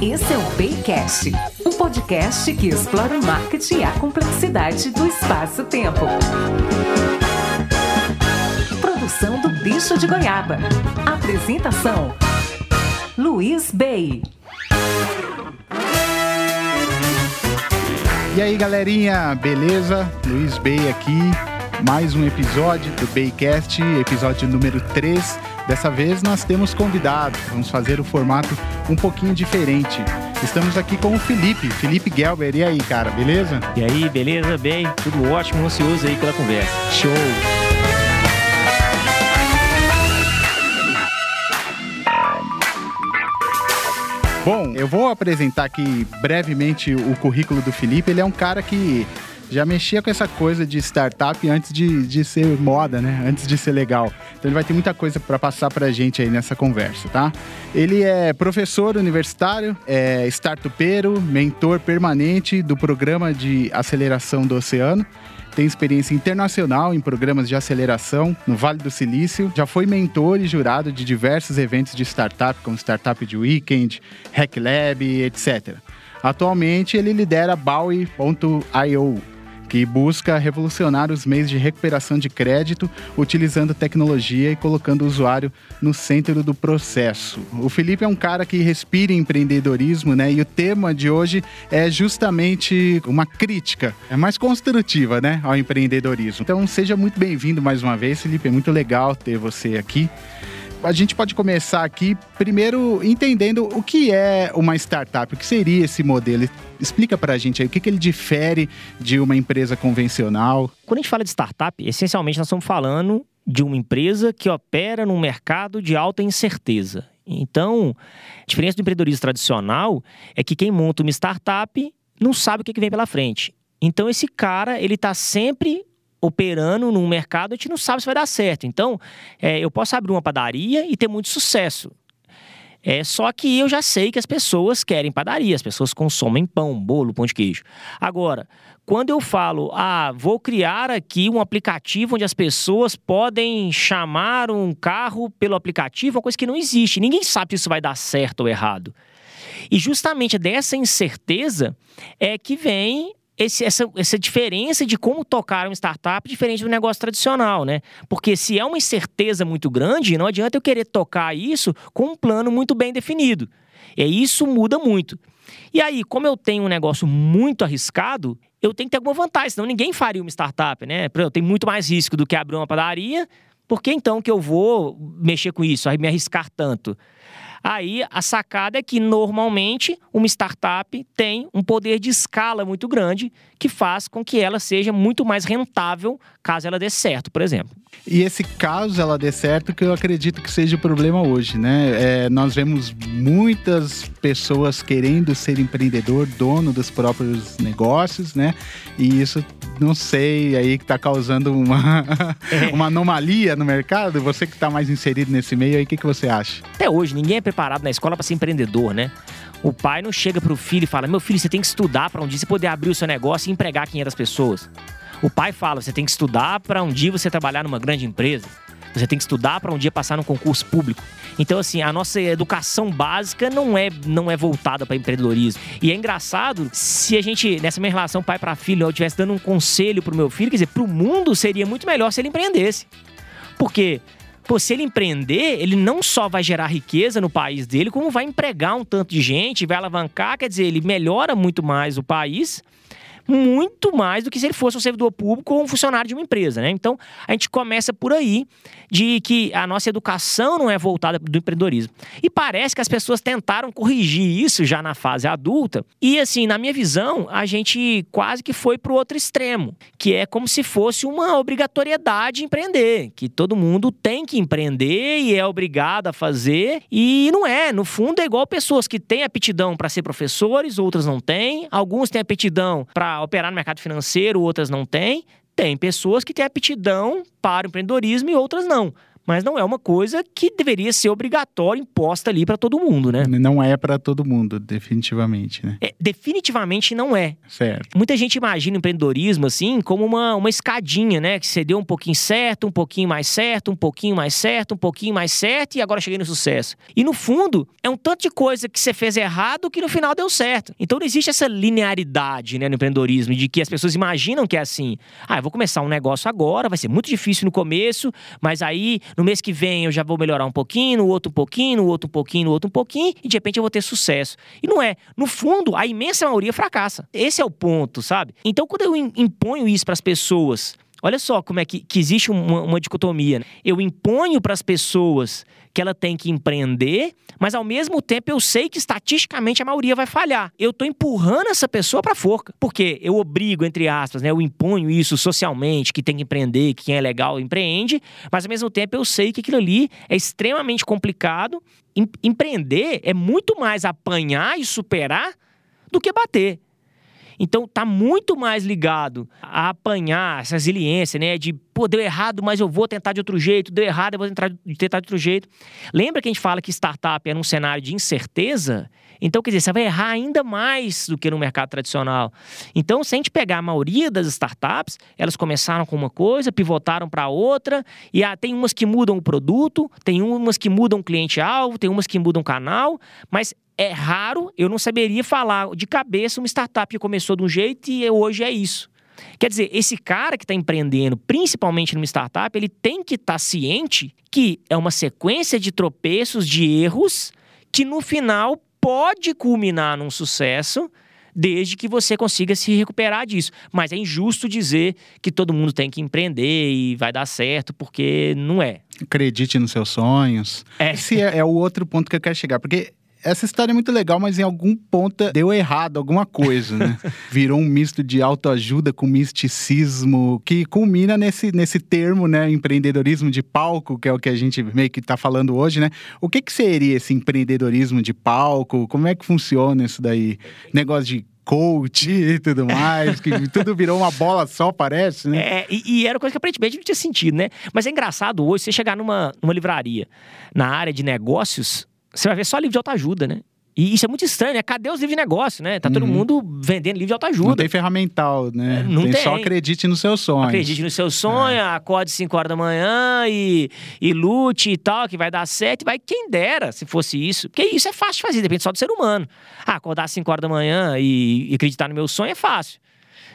Esse é o Baycast, um podcast que explora o marketing e a complexidade do espaço-tempo. Produção do Bicho de Goiaba. Apresentação: Luiz Bay. E aí, galerinha, beleza? Luiz Bay aqui. Mais um episódio do Baycast, episódio número 3. Dessa vez nós temos convidados, vamos fazer o formato um pouquinho diferente. Estamos aqui com o Felipe, Felipe Gelber. E aí, cara, beleza? E aí, beleza? Bem, tudo ótimo, ansioso aí pela conversa. Show! Bom, eu vou apresentar aqui brevemente o currículo do Felipe. Ele é um cara que já mexia com essa coisa de startup antes de, de ser moda, né? Antes de ser legal. Então ele vai ter muita coisa para passar para a gente aí nessa conversa, tá? Ele é professor universitário, é startupeiro, mentor permanente do programa de aceleração do oceano tem experiência internacional em programas de aceleração no Vale do Silício, já foi mentor e jurado de diversos eventos de startup, como Startup de Weekend, Hack Lab, etc. Atualmente, ele lidera Bowie.io, que busca revolucionar os meios de recuperação de crédito utilizando tecnologia e colocando o usuário no centro do processo. O Felipe é um cara que respira empreendedorismo, né? E o tema de hoje é justamente uma crítica, é mais construtiva, né, ao empreendedorismo. Então, seja muito bem-vindo mais uma vez, Felipe. É muito legal ter você aqui a gente pode começar aqui primeiro entendendo o que é uma startup, o que seria esse modelo. Explica para a gente aí o que, que ele difere de uma empresa convencional. Quando a gente fala de startup, essencialmente nós estamos falando de uma empresa que opera num mercado de alta incerteza. Então, a diferença do empreendedorismo tradicional é que quem monta uma startup não sabe o que vem pela frente. Então, esse cara, ele está sempre operando num mercado, a gente não sabe se vai dar certo. Então, é, eu posso abrir uma padaria e ter muito sucesso. É só que eu já sei que as pessoas querem padaria, as pessoas consomem pão, bolo, pão de queijo. Agora, quando eu falo, ah, vou criar aqui um aplicativo onde as pessoas podem chamar um carro pelo aplicativo, é uma coisa que não existe. Ninguém sabe se isso vai dar certo ou errado. E justamente dessa incerteza é que vem esse, essa, essa diferença de como tocar uma startup diferente do negócio tradicional, né? Porque se é uma incerteza muito grande, não adianta eu querer tocar isso com um plano muito bem definido. E isso muda muito. E aí, como eu tenho um negócio muito arriscado, eu tenho que ter alguma vantagem, senão ninguém faria uma startup, né? Eu tenho muito mais risco do que abrir uma padaria. Por que então que eu vou mexer com isso, me arriscar tanto? Aí a sacada é que normalmente uma startup tem um poder de escala muito grande que faz com que ela seja muito mais rentável caso ela dê certo, por exemplo. E esse caso ela dê certo, que eu acredito que seja o problema hoje, né? É, nós vemos muitas pessoas querendo ser empreendedor, dono dos próprios negócios, né? E isso, não sei, aí que está causando uma, uma anomalia no mercado. Você que está mais inserido nesse meio aí, o que, que você acha? Até hoje, ninguém é preparado na escola para ser empreendedor, né? O pai não chega para o filho e fala: Meu filho, você tem que estudar para um dia você poder abrir o seu negócio e empregar 500 pessoas. O pai fala: Você tem que estudar para um dia você trabalhar numa grande empresa. Você tem que estudar para um dia passar num concurso público. Então, assim, a nossa educação básica não é, não é voltada para empreendedorismo. E é engraçado, se a gente, nessa minha relação pai para filho, eu estivesse dando um conselho pro meu filho, quer dizer, pro mundo seria muito melhor se ele empreendesse. Porque Pô, se ele empreender, ele não só vai gerar riqueza no país dele, como vai empregar um tanto de gente, vai alavancar, quer dizer, ele melhora muito mais o país muito mais do que se ele fosse um servidor público ou um funcionário de uma empresa, né? Então, a gente começa por aí de que a nossa educação não é voltada do empreendedorismo. E parece que as pessoas tentaram corrigir isso já na fase adulta. E assim, na minha visão, a gente quase que foi para o outro extremo, que é como se fosse uma obrigatoriedade empreender, que todo mundo tem que empreender e é obrigado a fazer. E não é, no fundo é igual pessoas que têm aptidão para ser professores, outras não têm. Alguns têm aptidão para operar no mercado financeiro, outras não têm. Tem pessoas que têm aptidão para o empreendedorismo e outras não. Mas não é uma coisa que deveria ser obrigatória, imposta ali para todo mundo, né? Não é para todo mundo, definitivamente, né? É, definitivamente não é. Certo. Muita gente imagina o empreendedorismo assim como uma, uma escadinha, né? Que você deu um pouquinho certo, um pouquinho mais certo, um pouquinho mais certo, um pouquinho mais certo e agora cheguei no sucesso. E no fundo, é um tanto de coisa que você fez errado que no final deu certo. Então não existe essa linearidade né, no empreendedorismo, de que as pessoas imaginam que é assim. Ah, eu vou começar um negócio agora, vai ser muito difícil no começo, mas aí no mês que vem eu já vou melhorar um pouquinho, no outro um pouquinho, no outro um pouquinho, no outro um pouquinho, e de repente eu vou ter sucesso. E não é. No fundo, a imensa maioria fracassa. Esse é o ponto, sabe? Então quando eu imponho isso para as pessoas, Olha só como é que, que existe uma, uma dicotomia. Né? Eu imponho para as pessoas que ela tem que empreender, mas ao mesmo tempo eu sei que estatisticamente a maioria vai falhar. Eu estou empurrando essa pessoa para a forca. Porque eu obrigo, entre aspas, né? eu imponho isso socialmente, que tem que empreender, que quem é legal empreende, mas ao mesmo tempo eu sei que aquilo ali é extremamente complicado. Empreender é muito mais apanhar e superar do que bater. Então tá muito mais ligado a apanhar essa resiliência, né? De, pô, deu errado, mas eu vou tentar de outro jeito, deu errado, eu vou tentar, tentar de outro jeito. Lembra que a gente fala que startup é num cenário de incerteza? Então, quer dizer, você vai errar ainda mais do que no mercado tradicional. Então, se a gente pegar a maioria das startups, elas começaram com uma coisa, pivotaram para outra, e ah, tem umas que mudam o produto, tem umas que mudam o cliente-alvo, tem umas que mudam o canal, mas é raro, eu não saberia falar de cabeça uma startup que começou de um jeito e hoje é isso. Quer dizer, esse cara que está empreendendo, principalmente numa startup, ele tem que estar tá ciente que é uma sequência de tropeços, de erros, que no final pode culminar num sucesso, desde que você consiga se recuperar disso. Mas é injusto dizer que todo mundo tem que empreender e vai dar certo, porque não é. Acredite nos seus sonhos. É. Esse é, é o outro ponto que eu quero chegar, porque essa história é muito legal, mas em algum ponto deu errado alguma coisa, né? Virou um misto de autoajuda com misticismo, que culmina nesse, nesse termo, né? Empreendedorismo de palco, que é o que a gente meio que tá falando hoje, né? O que, que seria esse empreendedorismo de palco? Como é que funciona isso daí? Negócio de coach e tudo mais, que tudo virou uma bola só, parece, né? É, e, e, era coisa que aparentemente não tinha sentido, né? Mas é engraçado hoje você chegar numa, numa livraria na área de negócios, você vai ver só livro de autoajuda, né? E isso é muito estranho, né? Cadê os livros de negócio, né? Tá todo uhum. mundo vendendo livro de autoajuda. Não tem ferramental, né? É, não tem, tem. Só acredite no seu sonho. Acredite no seu sonho, é. acorde 5 horas da manhã e, e lute e tal, que vai dar certo. Vai quem dera se fosse isso. Porque isso é fácil de fazer, depende só do ser humano. Ah, acordar 5 horas da manhã e, e acreditar no meu sonho é fácil.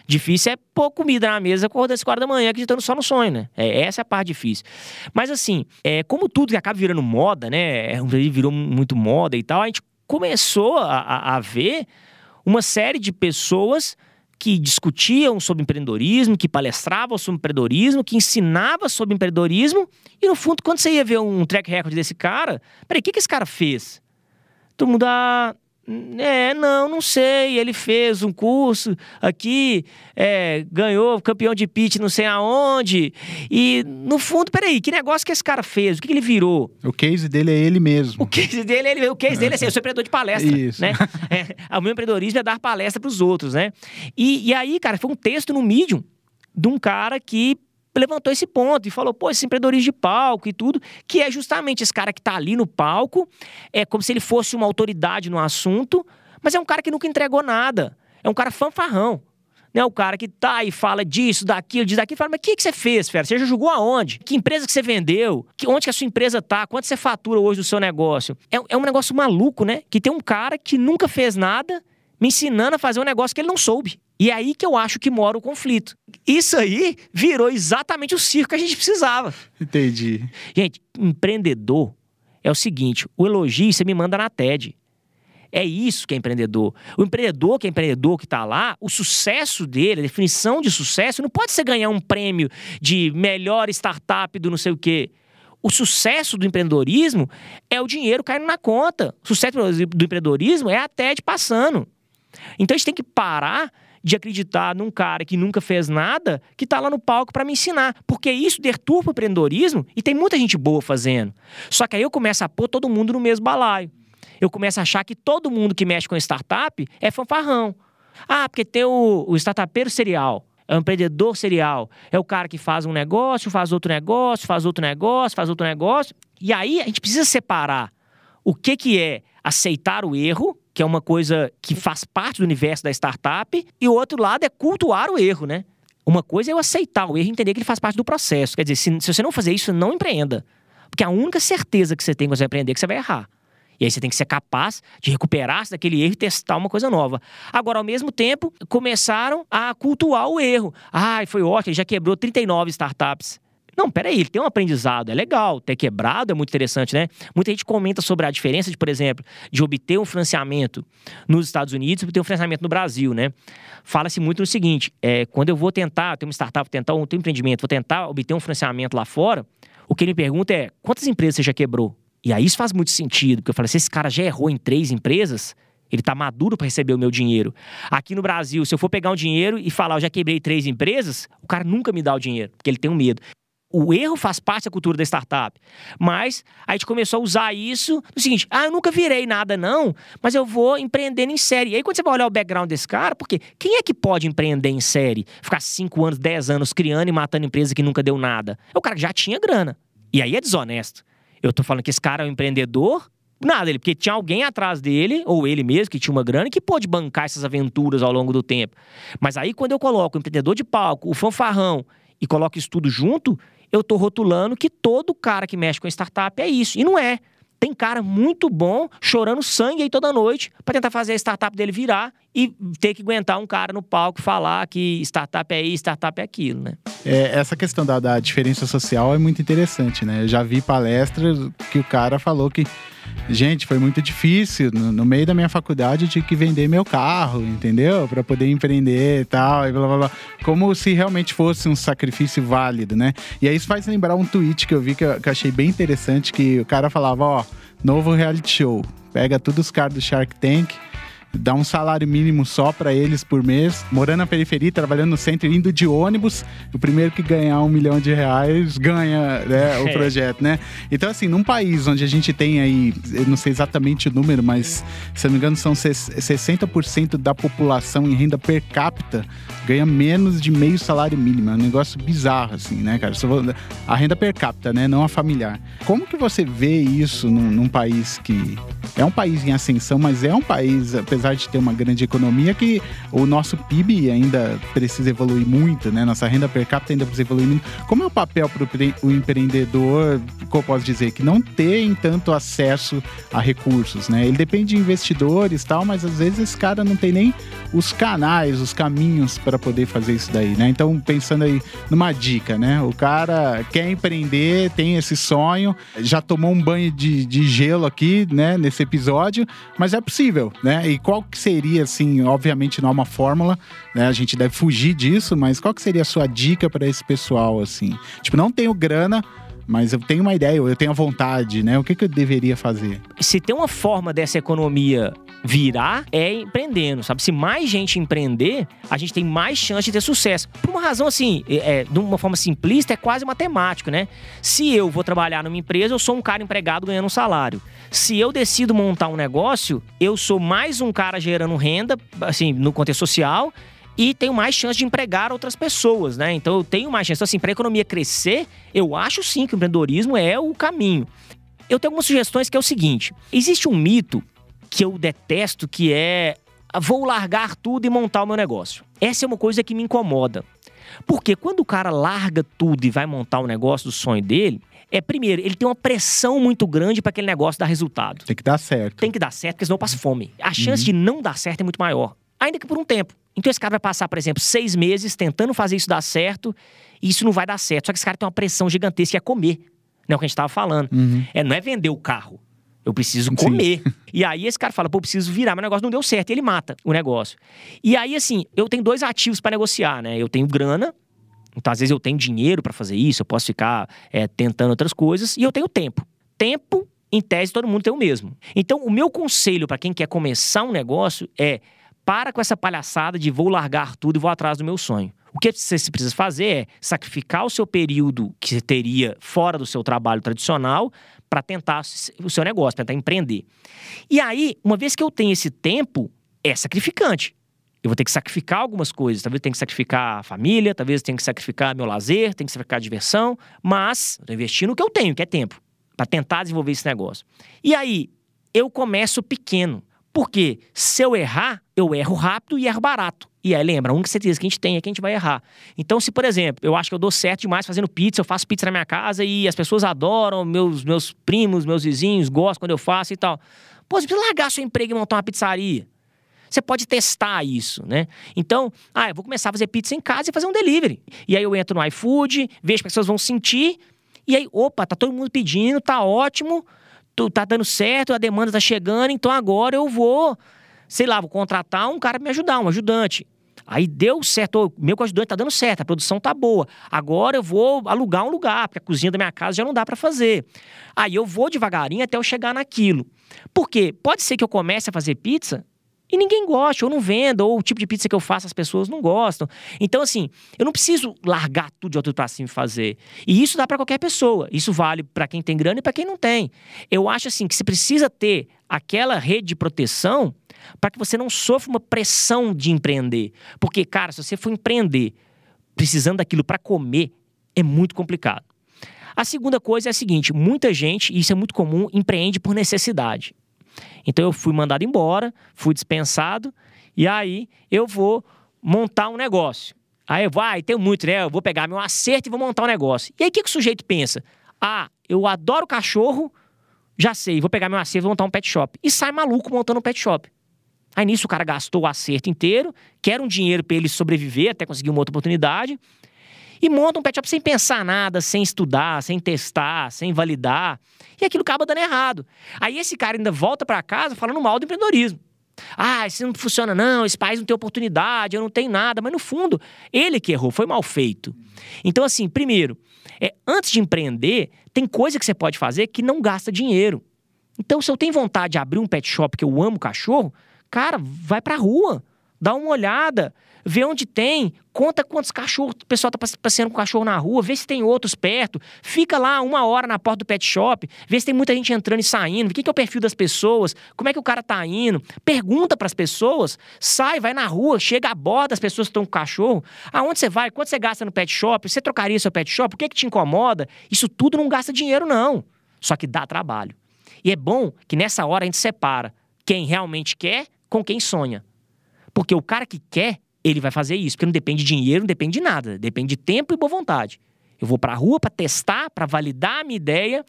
Difícil é pôr comida na mesa acordando às quatro da manhã, acreditando só no sonho, né? É, essa é a parte difícil. Mas assim, é, como tudo que acaba virando moda, né? É, virou muito moda e tal, a gente começou a, a, a ver uma série de pessoas que discutiam sobre empreendedorismo, que palestravam sobre empreendedorismo, que ensinavam sobre empreendedorismo, e no fundo, quando você ia ver um track record desse cara, peraí, o que, que esse cara fez? Todo mundo, ah, é, não, não sei. Ele fez um curso aqui, é, ganhou campeão de pitch não sei aonde. E, no fundo, peraí, que negócio que esse cara fez? O que, que ele virou? O case dele é ele mesmo. O case dele é ele, o case dele é assim, eu sou empreendedor de palestra. Isso. Né? É, o meu empreendedorismo é dar palestra para os outros, né? E, e aí, cara, foi um texto no Medium de um cara que levantou esse ponto e falou, pô, esse empreendedorismo de palco e tudo, que é justamente esse cara que está ali no palco, é como se ele fosse uma autoridade no assunto, mas é um cara que nunca entregou nada. É um cara fanfarrão. Né, o cara que tá e fala disso, daquilo, diz daquilo, fala, mas o que, que você fez, fera? Você já jogou aonde? Que empresa que você vendeu? Que, onde que a sua empresa tá? Quanto você fatura hoje do seu negócio? É, é um negócio maluco, né? Que tem um cara que nunca fez nada me ensinando a fazer um negócio que ele não soube. E é aí que eu acho que mora o conflito. Isso aí virou exatamente o circo que a gente precisava. Entendi. Gente, empreendedor é o seguinte: o elogio você me manda na TED. É isso que é empreendedor. O empreendedor que é empreendedor que está lá, o sucesso dele, a definição de sucesso, não pode ser ganhar um prêmio de melhor startup do não sei o quê. O sucesso do empreendedorismo é o dinheiro caindo na conta. O sucesso do empreendedorismo é a TED passando. Então a gente tem que parar de acreditar num cara que nunca fez nada, que está lá no palco para me ensinar. Porque isso deturpa o empreendedorismo e tem muita gente boa fazendo. Só que aí eu começo a pôr todo mundo no mesmo balaio. Eu começo a achar que todo mundo que mexe com startup é fanfarrão. Ah, porque tem o, o startupeiro serial. É o empreendedor serial. É o cara que faz um negócio, faz outro negócio, faz outro negócio, faz outro negócio. E aí a gente precisa separar o que, que é aceitar o erro, que é uma coisa que faz parte do universo da startup, e o outro lado é cultuar o erro, né? Uma coisa é eu aceitar o erro e entender que ele faz parte do processo. Quer dizer, se, se você não fazer isso, não empreenda. Porque a única certeza que você tem quando você vai empreender é que você vai errar. E aí você tem que ser capaz de recuperar-se daquele erro e testar uma coisa nova. Agora, ao mesmo tempo, começaram a cultuar o erro. Ai, foi ótimo, já quebrou 39 startups. Não, peraí, ele tem um aprendizado, é legal. Ter quebrado é muito interessante, né? Muita gente comenta sobre a diferença de, por exemplo, de obter um financiamento nos Estados Unidos e obter um financiamento no Brasil, né? Fala-se muito no seguinte: é, quando eu vou tentar, ter uma startup, tentar um, empreendimento, vou tentar obter um financiamento lá fora, o que ele me pergunta é: quantas empresas você já quebrou? E aí isso faz muito sentido, porque eu falo, se esse cara já errou em três empresas, ele está maduro para receber o meu dinheiro. Aqui no Brasil, se eu for pegar um dinheiro e falar, eu já quebrei três empresas, o cara nunca me dá o dinheiro, porque ele tem um medo o erro faz parte da cultura da startup. Mas a gente começou a usar isso no seguinte: ah, eu nunca virei nada, não, mas eu vou empreendendo em série. E aí, quando você vai olhar o background desse cara, porque quem é que pode empreender em série? Ficar 5 anos, 10 anos criando e matando empresa que nunca deu nada? É o cara que já tinha grana. E aí é desonesto. Eu tô falando que esse cara é um empreendedor Nada, ele, porque tinha alguém atrás dele, ou ele mesmo, que tinha uma grana, que pôde bancar essas aventuras ao longo do tempo. Mas aí, quando eu coloco o empreendedor de palco, o fanfarrão, e coloco isso tudo junto, eu estou rotulando que todo cara que mexe com startup é isso. E não é. Tem cara muito bom chorando sangue aí toda noite para tentar fazer a startup dele virar e ter que aguentar um cara no palco falar que startup é isso, startup é aquilo, né? É, essa questão da, da diferença social é muito interessante, né? Eu já vi palestras que o cara falou que Gente, foi muito difícil. No, no, meio da minha faculdade, eu tinha que vender meu carro, entendeu? Para poder empreender e tal, e blá blá blá. Como se realmente fosse um sacrifício válido, né? E aí isso faz lembrar um tweet que eu vi que eu, que eu achei bem interessante: que o cara falava, ó, novo reality show. Pega todos os caras do Shark Tank dá um salário mínimo só para eles por mês, morando na periferia, trabalhando no centro, indo de ônibus. O primeiro que ganhar um milhão de reais ganha né, o projeto, né? Então, assim, num país onde a gente tem aí, eu não sei exatamente o número, mas se não me engano, são 60% da população em renda per capita ganha menos de meio salário mínimo. É um negócio bizarro, assim, né, cara? A renda per capita, né? Não a familiar. Como que você vê isso num, num país que é um país em ascensão, mas é um país, apesar apesar de ter uma grande economia, que o nosso PIB ainda precisa evoluir muito, né? Nossa renda per capita ainda precisa evoluir muito. Como é o papel para o empreendedor, como eu posso dizer, que não tem tanto acesso a recursos, né? Ele depende de investidores e tal, mas às vezes esse cara não tem nem os canais, os caminhos para poder fazer isso daí, né? Então, pensando aí numa dica, né? O cara quer empreender, tem esse sonho, já tomou um banho de, de gelo aqui, né? Nesse episódio, mas é possível, né? E qual que seria, assim, obviamente não é uma fórmula, né? A gente deve fugir disso, mas qual que seria a sua dica para esse pessoal, assim? Tipo, não tenho grana, mas eu tenho uma ideia, eu tenho a vontade, né? O que, que eu deveria fazer? Se tem uma forma dessa economia virar, é empreendendo, sabe? Se mais gente empreender, a gente tem mais chance de ter sucesso. Por uma razão assim, é, é, de uma forma simplista, é quase matemático, né? Se eu vou trabalhar numa empresa, eu sou um cara empregado ganhando um salário. Se eu decido montar um negócio, eu sou mais um cara gerando renda, assim, no contexto social, e tenho mais chance de empregar outras pessoas, né? Então eu tenho mais chance. Então, assim, para a economia crescer, eu acho sim que o empreendedorismo é o caminho. Eu tenho algumas sugestões que é o seguinte: existe um mito que eu detesto que é vou largar tudo e montar o meu negócio. Essa é uma coisa que me incomoda. Porque quando o cara larga tudo e vai montar o negócio do sonho dele, é, primeiro, ele tem uma pressão muito grande para aquele negócio dar resultado. Tem que dar certo. Tem que dar certo, porque senão passa fome. A chance uhum. de não dar certo é muito maior, ainda que por um tempo. Então esse cara vai passar, por exemplo, seis meses tentando fazer isso dar certo, e isso não vai dar certo. Só que esse cara tem uma pressão gigantesca, que é comer. Não é o que a gente estava falando. Uhum. É, não é vender o carro. Eu preciso comer. Sim. E aí esse cara fala, pô, eu preciso virar, mas o negócio não deu certo. E ele mata o negócio. E aí, assim, eu tenho dois ativos para negociar, né? Eu tenho grana, então, às vezes, eu tenho dinheiro para fazer isso, eu posso ficar é, tentando outras coisas, e eu tenho tempo. Tempo, em tese, todo mundo tem o mesmo. Então, o meu conselho para quem quer começar um negócio é para com essa palhaçada de vou largar tudo e vou atrás do meu sonho. O que você precisa fazer é sacrificar o seu período que você teria fora do seu trabalho tradicional para tentar o seu negócio, tentar empreender. E aí, uma vez que eu tenho esse tempo, é sacrificante. Eu vou ter que sacrificar algumas coisas. Talvez eu tenha que sacrificar a família, talvez eu tenha que sacrificar meu lazer, tenha que sacrificar a diversão, mas eu investindo no que eu tenho, que é tempo, para tentar desenvolver esse negócio. E aí, eu começo pequeno. Porque se eu errar, eu erro rápido e erro barato. E aí, lembra, a única certeza que a gente tem é que a gente vai errar. Então, se, por exemplo, eu acho que eu dou certo demais fazendo pizza, eu faço pizza na minha casa e as pessoas adoram, meus, meus primos, meus vizinhos gostam quando eu faço e tal. Pô, você precisa largar seu emprego e montar uma pizzaria. Você pode testar isso, né? Então, ah, eu vou começar a fazer pizza em casa e fazer um delivery. E aí eu entro no iFood, vejo que as pessoas vão sentir, e aí, opa, tá todo mundo pedindo, tá ótimo tá dando certo, a demanda tá chegando, então agora eu vou, sei lá, vou contratar um cara para me ajudar, um ajudante. Aí deu certo, meu ajudante tá dando certo, a produção tá boa. Agora eu vou alugar um lugar, porque a cozinha da minha casa já não dá para fazer. Aí eu vou devagarinho até eu chegar naquilo. Por quê? Pode ser que eu comece a fazer pizza e ninguém gosta, ou não venda, ou o tipo de pizza que eu faço as pessoas não gostam. Então, assim, eu não preciso largar tudo de outro para cima e fazer. E isso dá para qualquer pessoa. Isso vale para quem tem grana e para quem não tem. Eu acho assim que você precisa ter aquela rede de proteção para que você não sofra uma pressão de empreender. Porque, cara, se você for empreender precisando daquilo para comer, é muito complicado. A segunda coisa é a seguinte: muita gente, e isso é muito comum, empreende por necessidade. Então eu fui mandado embora, fui dispensado, e aí eu vou montar um negócio. Aí eu vou, ah, tenho muito, né? Eu vou pegar meu acerto e vou montar um negócio. E aí o que, que o sujeito pensa? Ah, eu adoro cachorro, já sei, vou pegar meu acerto e montar um pet shop. E sai maluco montando um pet shop. Aí nisso o cara gastou o acerto inteiro, quer um dinheiro para ele sobreviver até conseguir uma outra oportunidade, e monta um pet shop sem pensar nada, sem estudar, sem testar, sem validar. E aquilo acaba dando errado. Aí esse cara ainda volta para casa falando mal do empreendedorismo. Ah, isso não funciona não, esse país não tem oportunidade, eu não tenho nada. Mas no fundo, ele que errou, foi mal feito. Então assim, primeiro, é, antes de empreender, tem coisa que você pode fazer que não gasta dinheiro. Então se eu tenho vontade de abrir um pet shop que eu amo cachorro, cara, vai pra rua, dá uma olhada, vê onde tem, conta quantos cachorros o pessoal tá passeando com cachorro na rua, vê se tem outros perto, fica lá uma hora na porta do pet shop, vê se tem muita gente entrando e saindo, o que, é o perfil das pessoas, como é que o cara tá indo, pergunta para as pessoas, sai, vai na rua, chega a borda as pessoas estão com cachorro, aonde você vai, quanto você gasta no pet shop, você trocaria seu pet shop, o que, que te incomoda? Isso tudo não gasta dinheiro, não. Só que dá trabalho. E é bom que nessa hora a gente separa quem realmente quer com quem sonha. Porque o cara que quer, ele vai fazer isso, porque não depende de dinheiro, não depende de nada, depende de tempo e boa vontade. Eu vou para a rua para testar, para validar a minha ideia.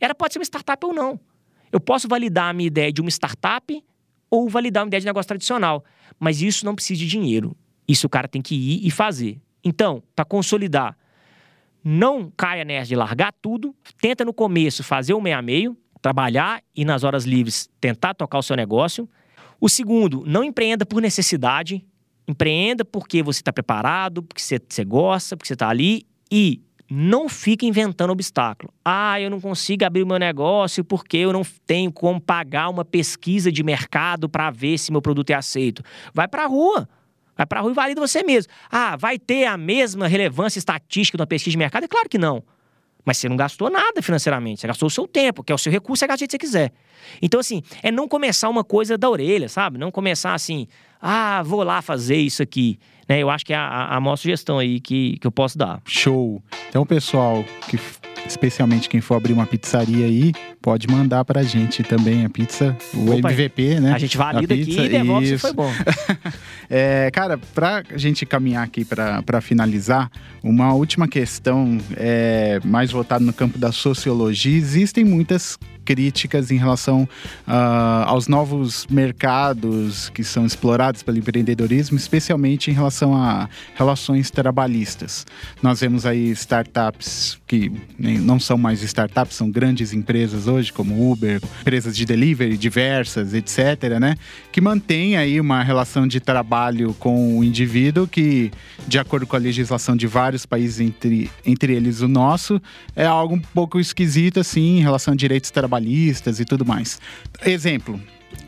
Ela pode ser uma startup ou não. Eu posso validar a minha ideia de uma startup ou validar uma ideia de negócio tradicional, mas isso não precisa de dinheiro. Isso o cara tem que ir e fazer. Então, para consolidar, não caia nessa de largar tudo, tenta no começo fazer o meio a meio, trabalhar e nas horas livres tentar tocar o seu negócio. O segundo, não empreenda por necessidade. Empreenda porque você está preparado, porque você, você gosta, porque você está ali e não fique inventando obstáculo. Ah, eu não consigo abrir o meu negócio porque eu não tenho como pagar uma pesquisa de mercado para ver se meu produto é aceito. Vai para a rua. Vai para a rua e valida você mesmo. Ah, vai ter a mesma relevância estatística da pesquisa de mercado? É claro que não. Mas você não gastou nada financeiramente, você gastou o seu tempo, que é o seu recurso, você gasta o que você quiser. Então, assim, é não começar uma coisa da orelha, sabe? Não começar assim, ah, vou lá fazer isso aqui. Né? Eu acho que é a, a maior sugestão aí que, que eu posso dar. Show. Então, pessoal que especialmente quem for abrir uma pizzaria aí, pode mandar pra gente também a pizza, o Opa, MVP, né? A gente valida aqui e devolve Isso. se foi bom. é, cara, pra gente caminhar aqui para finalizar, uma última questão é, mais voltada no campo da sociologia. Existem muitas críticas em relação uh, aos novos mercados que são explorados pelo empreendedorismo, especialmente em relação a relações trabalhistas. Nós vemos aí startups que não são mais startups, são grandes empresas hoje, como Uber, empresas de delivery diversas, etc., né? Que mantêm aí uma relação de trabalho com o indivíduo que, de acordo com a legislação de vários países, entre, entre eles o nosso, é algo um pouco esquisito, assim, em relação a direitos trabalhistas trabalhistas e tudo mais. Exemplo,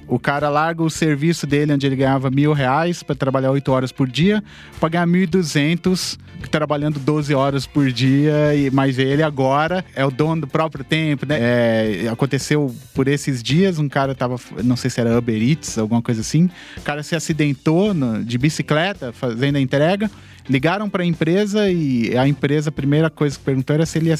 O cara larga o serviço dele, onde ele ganhava mil reais para trabalhar oito horas por dia, para ganhar mil e duzentos trabalhando 12 horas por dia, e mas ele agora é o dono do próprio tempo, né? É, aconteceu por esses dias, um cara tava, não sei se era Uber Eats, alguma coisa assim, o cara se acidentou no, de bicicleta fazendo a entrega, ligaram para a empresa e a empresa, a primeira coisa que perguntou era se ele ia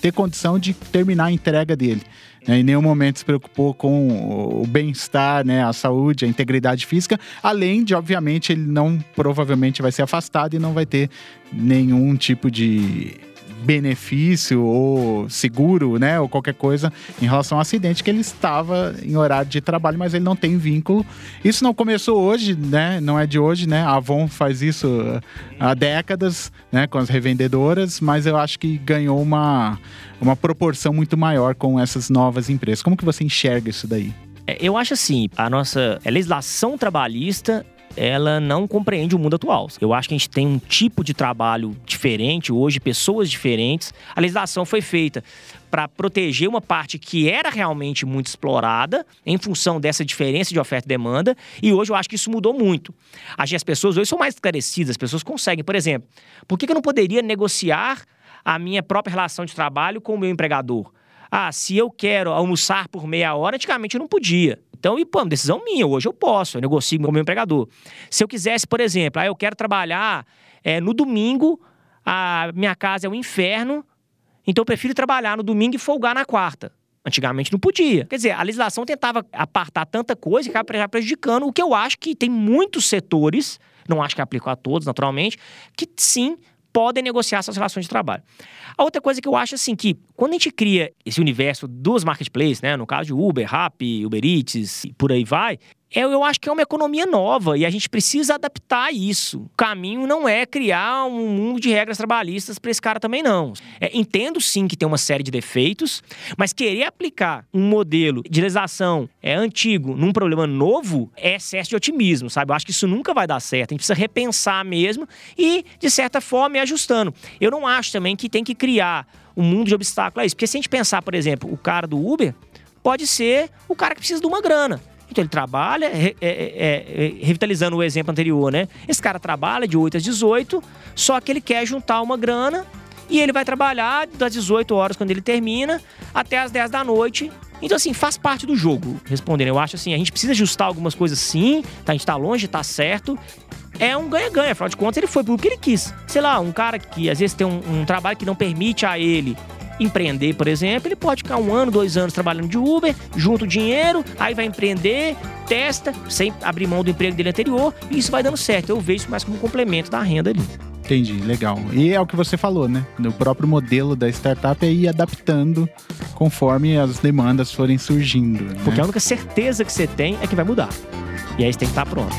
ter condição de terminar a entrega dele. Em nenhum momento se preocupou com o bem-estar, né? a saúde, a integridade física, além de, obviamente, ele não provavelmente vai ser afastado e não vai ter nenhum tipo de benefício ou seguro, né, ou qualquer coisa em relação ao acidente que ele estava em horário de trabalho, mas ele não tem vínculo. Isso não começou hoje, né? Não é de hoje, né? A Avon faz isso há décadas, né, com as revendedoras, mas eu acho que ganhou uma uma proporção muito maior com essas novas empresas. Como que você enxerga isso daí? É, eu acho assim, a nossa legislação trabalhista ela não compreende o mundo atual. Eu acho que a gente tem um tipo de trabalho diferente hoje, pessoas diferentes. A legislação foi feita para proteger uma parte que era realmente muito explorada em função dessa diferença de oferta e demanda, e hoje eu acho que isso mudou muito. Acho que as pessoas hoje são mais esclarecidas, as pessoas conseguem, por exemplo, por que eu não poderia negociar a minha própria relação de trabalho com o meu empregador? Ah, se eu quero almoçar por meia hora, antigamente eu não podia. Então, e, pô, decisão minha, hoje eu posso, eu negocio com o meu empregador. Se eu quisesse, por exemplo, ah, eu quero trabalhar é, no domingo, a minha casa é um inferno, então eu prefiro trabalhar no domingo e folgar na quarta. Antigamente não podia. Quer dizer, a legislação tentava apartar tanta coisa que acaba prejudicando, o que eu acho que tem muitos setores, não acho que aplicou a todos, naturalmente, que sim podem negociar suas relações de trabalho. A outra coisa que eu acho assim que quando a gente cria esse universo dos marketplaces, né, no caso de Uber, Rappi, Uber Eats e por aí vai, eu, eu acho que é uma economia nova e a gente precisa adaptar isso. O caminho não é criar um mundo de regras trabalhistas para esse cara também, não. É, entendo sim que tem uma série de defeitos, mas querer aplicar um modelo de legislação é, antigo num problema novo é excesso de otimismo, sabe? Eu acho que isso nunca vai dar certo. A gente precisa repensar mesmo e, de certa forma, ir ajustando. Eu não acho também que tem que criar um mundo de obstáculos a isso. Porque se a gente pensar, por exemplo, o cara do Uber pode ser o cara que precisa de uma grana. Ele trabalha, é, é, é, revitalizando o exemplo anterior, né? Esse cara trabalha de 8 às 18, só que ele quer juntar uma grana e ele vai trabalhar das 18 horas quando ele termina até as 10 da noite. Então, assim, faz parte do jogo, respondendo. Eu acho assim, a gente precisa ajustar algumas coisas sim, tá? a gente tá longe, tá certo. É um ganha-ganha, afinal de contas, ele foi pro que ele quis. Sei lá, um cara que às vezes tem um, um trabalho que não permite a ele empreender, por exemplo, ele pode ficar um ano, dois anos trabalhando de Uber, junta o dinheiro, aí vai empreender, testa, sem abrir mão do emprego dele anterior, e isso vai dando certo. Eu vejo isso mais como um complemento da renda ali. Entendi, legal. E é o que você falou, né? O próprio modelo da startup é ir adaptando conforme as demandas forem surgindo. Né? Porque a única certeza que você tem é que vai mudar. E aí você tem que estar pronto.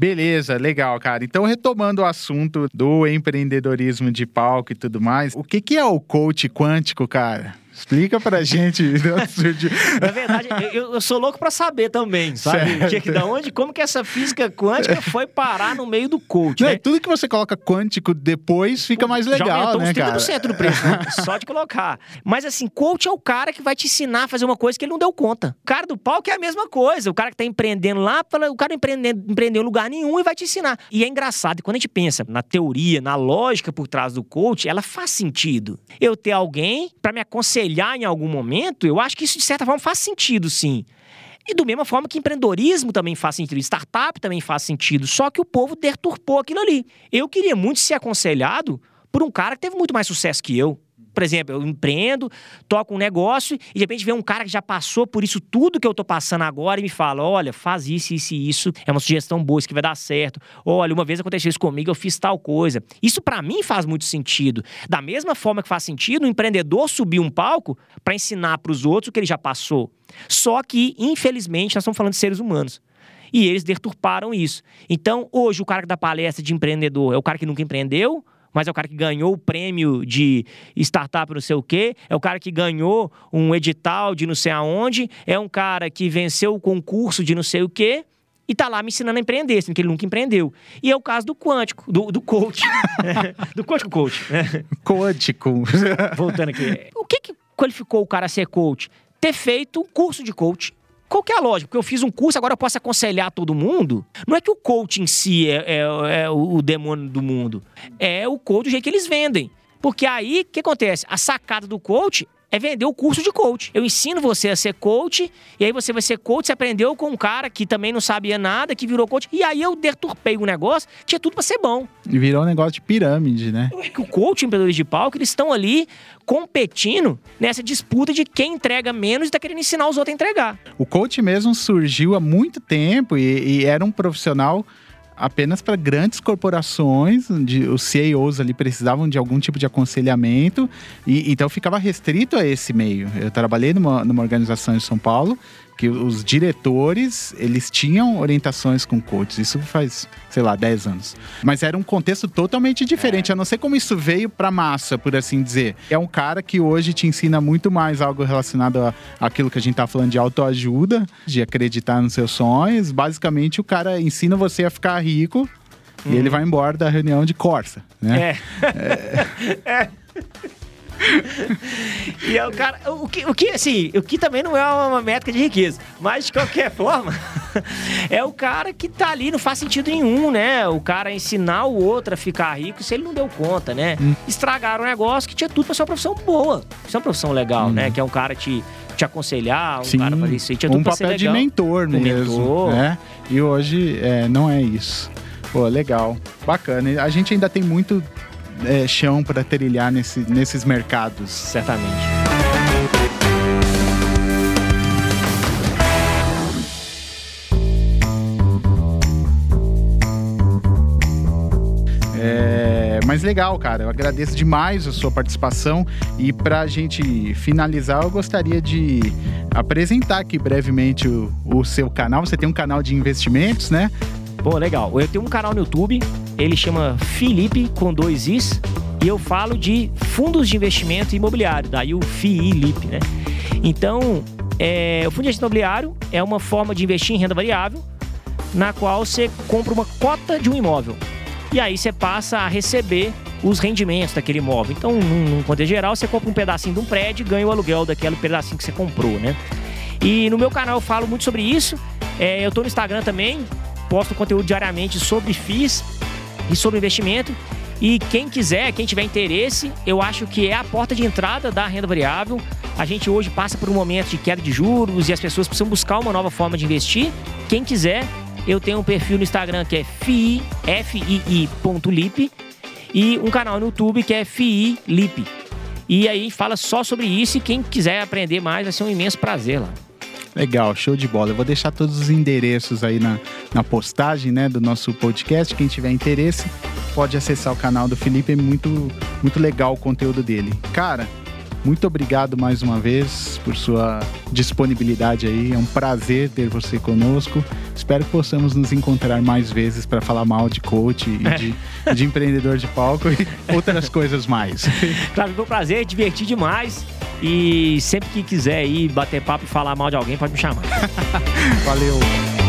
Beleza, legal, cara. Então, retomando o assunto do empreendedorismo de palco e tudo mais, o que, que é o coach quântico, cara? Explica pra gente. Na verdade, eu, eu, sou louco pra saber também, sabe? Que, que, da onde, como que essa física quântica foi parar no meio do coach, né? Tudo que você coloca quântico depois fica mais legal, Já aumentou né, uns 30% do preço, né? Só de colocar. Mas assim, coach é o cara que vai te ensinar a fazer uma coisa que ele não deu conta. O cara do palco é a mesma coisa. O cara que tá empreendendo lá, o cara empreendendo, empreendeu em lugar nenhum e vai te ensinar. E é engraçado, quando a gente pensa na teoria, na lógica por trás do coach, ela faz sentido. Eu ter alguém para me aconselhar aconselhar em algum momento, eu acho que isso de certa forma faz sentido, sim. E do mesma forma que empreendedorismo também faz sentido, startup também faz sentido, só que o povo deturpou aquilo ali. Eu queria muito ser aconselhado por um cara que teve muito mais sucesso que eu por exemplo, eu empreendo, toco um negócio e de repente vem um cara que já passou por isso tudo que eu tô passando agora e me fala: olha, faz isso, isso e isso, é uma sugestão boa, isso que vai dar certo. Olha, uma vez aconteceu isso comigo, eu fiz tal coisa. Isso para mim faz muito sentido. Da mesma forma que faz sentido o empreendedor subir um palco para ensinar para os outros o que ele já passou. Só que, infelizmente, nós estamos falando de seres humanos. E eles deturparam isso. Então, hoje, o cara que dá palestra de empreendedor é o cara que nunca empreendeu, mas é o cara que ganhou o prêmio de startup não sei o quê, é o cara que ganhou um edital de não sei aonde, é um cara que venceu o concurso de não sei o quê, e tá lá me ensinando a empreender, sendo que ele nunca empreendeu. E é o caso do quântico, do, do coach. do quântico coach. Né? Quântico. Voltando aqui. O que, que qualificou o cara a ser coach? Ter feito um curso de coach. Qual que é a lógica? Porque eu fiz um curso, agora eu posso aconselhar todo mundo. Não é que o coach em si é, é, é o demônio do mundo. É o coach do jeito que eles vendem. Porque aí, o que acontece? A sacada do coach é vender o curso de coach. Eu ensino você a ser coach, e aí você vai ser coach, você aprendeu com um cara que também não sabia nada, que virou coach, e aí eu deturpei o negócio, tinha tudo para ser bom. E virou um negócio de pirâmide, né? O coach e empreendedores de palco, eles estão ali competindo nessa disputa de quem entrega menos e tá querendo ensinar os outros a entregar. O coach mesmo surgiu há muito tempo e, e era um profissional apenas para grandes corporações, onde os CEOs ali precisavam de algum tipo de aconselhamento, e então ficava restrito a esse meio. Eu trabalhei numa, numa organização em São Paulo que os diretores, eles tinham orientações com coaches. Isso faz, sei lá, 10 anos. Mas era um contexto totalmente diferente. É. Eu não sei como isso veio pra massa, por assim dizer. É um cara que hoje te ensina muito mais algo relacionado àquilo que a gente tá falando de autoajuda, de acreditar nos seus sonhos. Basicamente, o cara ensina você a ficar rico e ele uhum. vai embora da reunião de Corsa, né? É. é. é. E é o cara. O que, o que, assim, o que também não é uma métrica de riqueza, mas de qualquer forma, é o cara que tá ali, não faz sentido nenhum, né? O cara ensinar o outro a ficar rico se ele não deu conta, né? Hum. Estragaram um negócio que tinha tudo pra ser uma profissão boa. Isso é uma profissão legal, hum. né? Que é um cara te te aconselhar, um Sim, cara fazer isso aí. Tinha tudo um papel de mentor um mesmo, mentor. né? E hoje é, não é isso. Pô, legal, bacana. A gente ainda tem muito é, chão para trilhar nesse, nesses mercados. Certamente. É, mas legal, cara. Eu agradeço demais a sua participação. E para a gente finalizar, eu gostaria de apresentar aqui brevemente o, o seu canal. Você tem um canal de investimentos, né? Pô, legal. Eu tenho um canal no YouTube, ele chama Felipe com dois Is, e eu falo de fundos de investimento imobiliário, daí o FIILIP, né? Então, é, o fundo de investimento imobiliário é uma forma de investir em renda variável, na qual você compra uma cota de um imóvel. E aí você passa a receber os rendimentos daquele imóvel. Então, num, num contexto geral, você compra um pedacinho de um prédio e ganha o aluguel daquele pedacinho que você comprou, né? E no meu canal eu falo muito sobre isso. É, eu tô no Instagram também, posto conteúdo diariamente sobre FIIs e sobre investimento. E quem quiser, quem tiver interesse, eu acho que é a porta de entrada da renda variável. A gente hoje passa por um momento de queda de juros e as pessoas precisam buscar uma nova forma de investir. Quem quiser, eu tenho um perfil no Instagram que é fii, fii.lip e um canal no YouTube que é fiilip. E aí fala só sobre isso e quem quiser aprender mais vai ser um imenso prazer lá. Legal, show de bola. Eu vou deixar todos os endereços aí na, na postagem né, do nosso podcast. Quem tiver interesse pode acessar o canal do Felipe. É muito, muito legal o conteúdo dele. Cara, muito obrigado mais uma vez por sua disponibilidade aí. É um prazer ter você conosco. Espero que possamos nos encontrar mais vezes para falar mal de coach e de, de empreendedor de palco e outras coisas mais. Claro, foi um prazer, diverti demais. E sempre que quiser ir bater papo e falar mal de alguém, pode me chamar. Valeu.